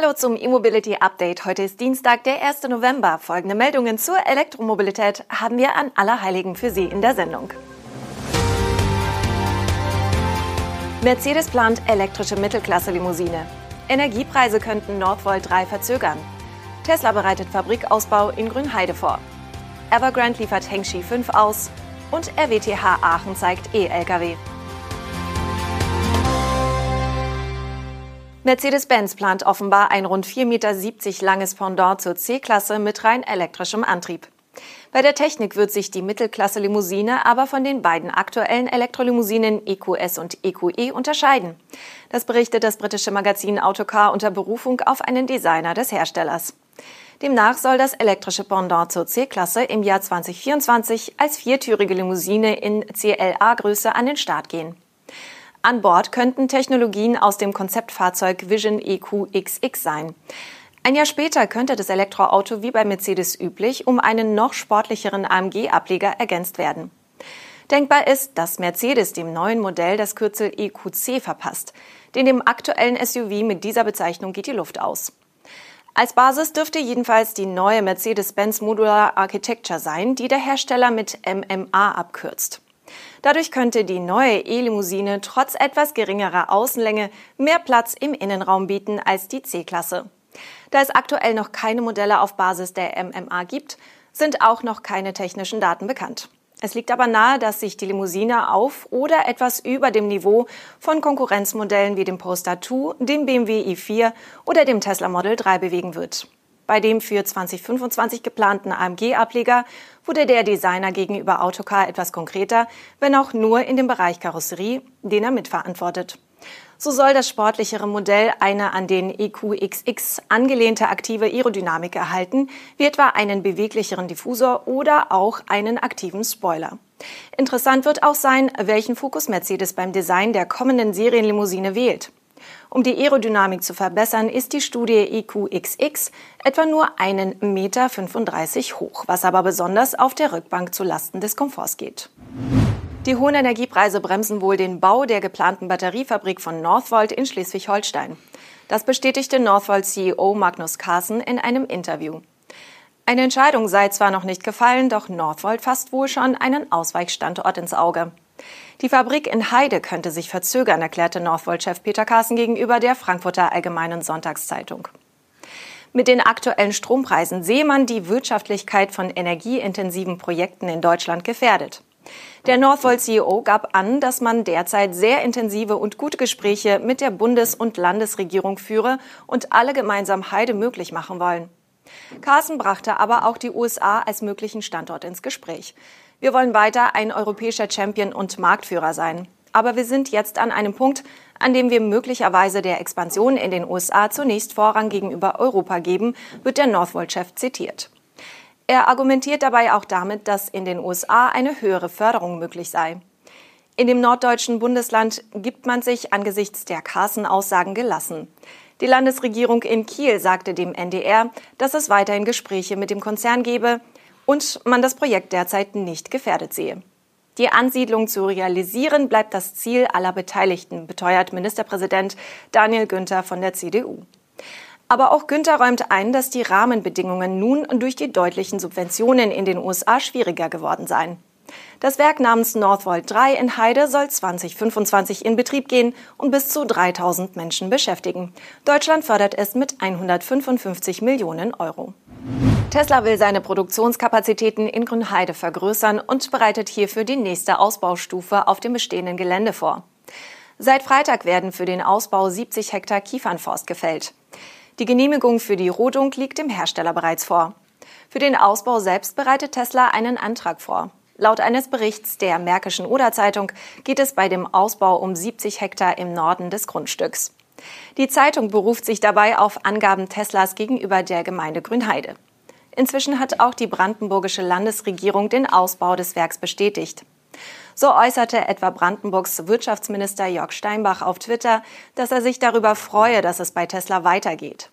Hallo zum E-Mobility Update. Heute ist Dienstag, der 1. November. Folgende Meldungen zur Elektromobilität haben wir an Allerheiligen für Sie in der Sendung. Mercedes plant elektrische Mittelklasse-Limousine. Energiepreise könnten Northvolt 3 verzögern. Tesla bereitet Fabrikausbau in Grünheide vor. Evergrande liefert Hengshi 5 aus. Und RWTH Aachen zeigt E-Lkw. Mercedes-Benz plant offenbar ein rund 4,70 Meter langes Pendant zur C-Klasse mit rein elektrischem Antrieb. Bei der Technik wird sich die Mittelklasse-Limousine aber von den beiden aktuellen Elektrolimousinen EQS und EQE unterscheiden. Das berichtet das britische Magazin Autocar unter Berufung auf einen Designer des Herstellers. Demnach soll das elektrische Pendant zur C-Klasse im Jahr 2024 als viertürige Limousine in CLA-Größe an den Start gehen. An Bord könnten Technologien aus dem Konzeptfahrzeug Vision EQXX sein. Ein Jahr später könnte das Elektroauto wie bei Mercedes üblich um einen noch sportlicheren AMG-Ableger ergänzt werden. Denkbar ist, dass Mercedes dem neuen Modell das Kürzel EQC verpasst. Denn dem aktuellen SUV mit dieser Bezeichnung geht die Luft aus. Als Basis dürfte jedenfalls die neue Mercedes-Benz Modular Architecture sein, die der Hersteller mit MMA abkürzt. Dadurch könnte die neue E-Limousine trotz etwas geringerer Außenlänge mehr Platz im Innenraum bieten als die C-Klasse. Da es aktuell noch keine Modelle auf Basis der MMA gibt, sind auch noch keine technischen Daten bekannt. Es liegt aber nahe, dass sich die Limousine auf oder etwas über dem Niveau von Konkurrenzmodellen wie dem Polestar 2, dem BMW i4 oder dem Tesla Model 3 bewegen wird. Bei dem für 2025 geplanten AMG-Ableger wurde der Designer gegenüber Autocar etwas konkreter, wenn auch nur in dem Bereich Karosserie, den er mitverantwortet. So soll das sportlichere Modell eine an den EQXX angelehnte aktive Aerodynamik erhalten, wie etwa einen beweglicheren Diffusor oder auch einen aktiven Spoiler. Interessant wird auch sein, welchen Fokus Mercedes beim Design der kommenden Serienlimousine wählt. Um die Aerodynamik zu verbessern, ist die Studie EQXX etwa nur einen Meter 35 hoch, was aber besonders auf der Rückbank zu Lasten des Komforts geht. Die hohen Energiepreise bremsen wohl den Bau der geplanten Batteriefabrik von Northvolt in Schleswig-Holstein. Das bestätigte Northvolt-CEO Magnus Carson in einem Interview. Eine Entscheidung sei zwar noch nicht gefallen, doch Northvolt fasst wohl schon einen Ausweichstandort ins Auge. Die Fabrik in Heide könnte sich verzögern, erklärte Northvolt-Chef Peter Carsten gegenüber der Frankfurter Allgemeinen Sonntagszeitung. Mit den aktuellen Strompreisen sehe man die Wirtschaftlichkeit von energieintensiven Projekten in Deutschland gefährdet. Der Northvolt-CEO gab an, dass man derzeit sehr intensive und gute Gespräche mit der Bundes- und Landesregierung führe und alle gemeinsam Heide möglich machen wollen. Carsten brachte aber auch die USA als möglichen Standort ins Gespräch. Wir wollen weiter ein europäischer Champion und Marktführer sein. Aber wir sind jetzt an einem Punkt, an dem wir möglicherweise der Expansion in den USA zunächst Vorrang gegenüber Europa geben, wird der Northvolt-Chef zitiert. Er argumentiert dabei auch damit, dass in den USA eine höhere Förderung möglich sei. In dem norddeutschen Bundesland gibt man sich angesichts der Carson-Aussagen gelassen. Die Landesregierung in Kiel sagte dem NDR, dass es weiterhin Gespräche mit dem Konzern gebe, und man das Projekt derzeit nicht gefährdet sehe. Die Ansiedlung zu realisieren bleibt das Ziel aller Beteiligten, beteuert Ministerpräsident Daniel Günther von der CDU. Aber auch Günther räumt ein, dass die Rahmenbedingungen nun durch die deutlichen Subventionen in den USA schwieriger geworden seien. Das Werk namens Northvolt 3 in Heide soll 2025 in Betrieb gehen und bis zu 3000 Menschen beschäftigen. Deutschland fördert es mit 155 Millionen Euro. Tesla will seine Produktionskapazitäten in Grünheide vergrößern und bereitet hierfür die nächste Ausbaustufe auf dem bestehenden Gelände vor. Seit Freitag werden für den Ausbau 70 Hektar Kiefernforst gefällt. Die Genehmigung für die Rodung liegt dem Hersteller bereits vor. Für den Ausbau selbst bereitet Tesla einen Antrag vor. Laut eines Berichts der Märkischen Oder-Zeitung geht es bei dem Ausbau um 70 Hektar im Norden des Grundstücks. Die Zeitung beruft sich dabei auf Angaben Teslas gegenüber der Gemeinde Grünheide. Inzwischen hat auch die brandenburgische Landesregierung den Ausbau des Werks bestätigt. So äußerte etwa Brandenburgs Wirtschaftsminister Jörg Steinbach auf Twitter, dass er sich darüber freue, dass es bei Tesla weitergeht.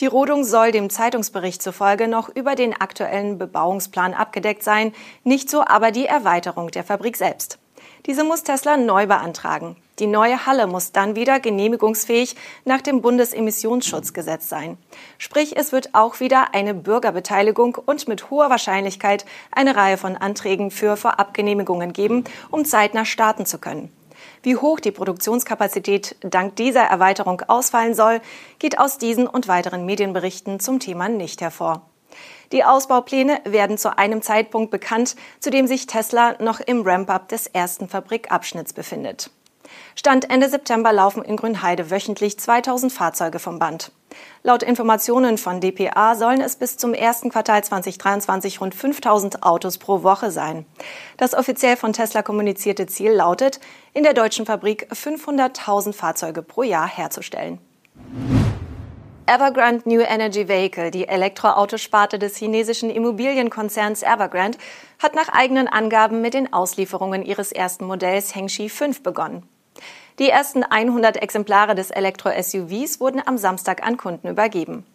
Die Rodung soll dem Zeitungsbericht zufolge noch über den aktuellen Bebauungsplan abgedeckt sein, nicht so aber die Erweiterung der Fabrik selbst. Diese muss Tesla neu beantragen. Die neue Halle muss dann wieder genehmigungsfähig nach dem Bundesemissionsschutzgesetz sein. Sprich, es wird auch wieder eine Bürgerbeteiligung und mit hoher Wahrscheinlichkeit eine Reihe von Anträgen für Vorabgenehmigungen geben, um zeitnah starten zu können. Wie hoch die Produktionskapazität dank dieser Erweiterung ausfallen soll, geht aus diesen und weiteren Medienberichten zum Thema nicht hervor. Die Ausbaupläne werden zu einem Zeitpunkt bekannt, zu dem sich Tesla noch im Ramp-up des ersten Fabrikabschnitts befindet. Stand Ende September laufen in Grünheide wöchentlich 2000 Fahrzeuge vom Band. Laut Informationen von dpa sollen es bis zum ersten Quartal 2023 rund 5000 Autos pro Woche sein. Das offiziell von Tesla kommunizierte Ziel lautet, in der deutschen Fabrik 500.000 Fahrzeuge pro Jahr herzustellen. Evergrande New Energy Vehicle, die Elektroautosparte des chinesischen Immobilienkonzerns Evergrande, hat nach eigenen Angaben mit den Auslieferungen ihres ersten Modells Hengxi 5 begonnen. Die ersten 100 Exemplare des Elektro-SUVs wurden am Samstag an Kunden übergeben.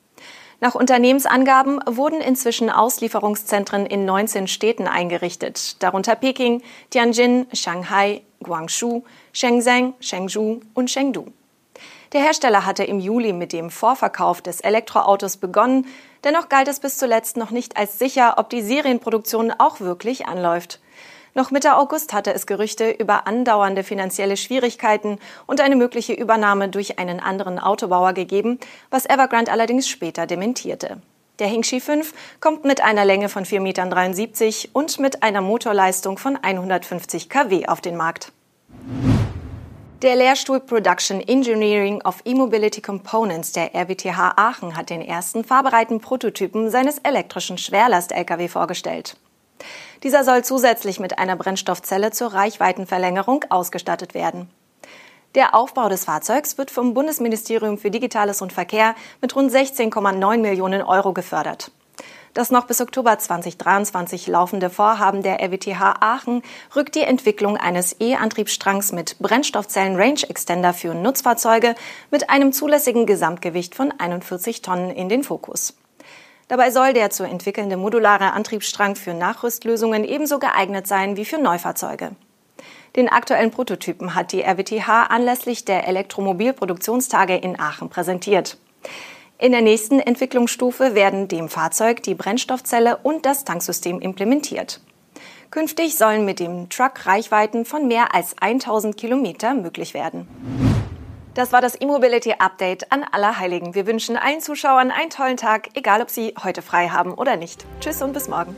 Nach Unternehmensangaben wurden inzwischen Auslieferungszentren in 19 Städten eingerichtet, darunter Peking, Tianjin, Shanghai, Guangzhou, Shenzhen, Chengdu und Chengdu. Der Hersteller hatte im Juli mit dem Vorverkauf des Elektroautos begonnen, dennoch galt es bis zuletzt noch nicht als sicher, ob die Serienproduktion auch wirklich anläuft. Noch Mitte August hatte es Gerüchte über andauernde finanzielle Schwierigkeiten und eine mögliche Übernahme durch einen anderen Autobauer gegeben, was Evergrande allerdings später dementierte. Der Hingxi 5 kommt mit einer Länge von 4,73 Metern und mit einer Motorleistung von 150 kW auf den Markt. Der Lehrstuhl Production Engineering of E-Mobility Components der RWTH Aachen hat den ersten fahrbereiten Prototypen seines elektrischen Schwerlast-Lkw vorgestellt. Dieser soll zusätzlich mit einer Brennstoffzelle zur Reichweitenverlängerung ausgestattet werden. Der Aufbau des Fahrzeugs wird vom Bundesministerium für Digitales und Verkehr mit rund 16,9 Millionen Euro gefördert. Das noch bis Oktober 2023 laufende Vorhaben der RWTH Aachen rückt die Entwicklung eines E-Antriebsstrangs mit Brennstoffzellen Range Extender für Nutzfahrzeuge mit einem zulässigen Gesamtgewicht von 41 Tonnen in den Fokus. Dabei soll der zu entwickelnde modulare Antriebsstrang für Nachrüstlösungen ebenso geeignet sein wie für Neufahrzeuge. Den aktuellen Prototypen hat die RWTH anlässlich der Elektromobilproduktionstage in Aachen präsentiert. In der nächsten Entwicklungsstufe werden dem Fahrzeug die Brennstoffzelle und das Tanksystem implementiert. Künftig sollen mit dem Truck Reichweiten von mehr als 1000 Kilometer möglich werden. Das war das E-Mobility Update an Allerheiligen. Wir wünschen allen Zuschauern einen tollen Tag, egal ob sie heute frei haben oder nicht. Tschüss und bis morgen.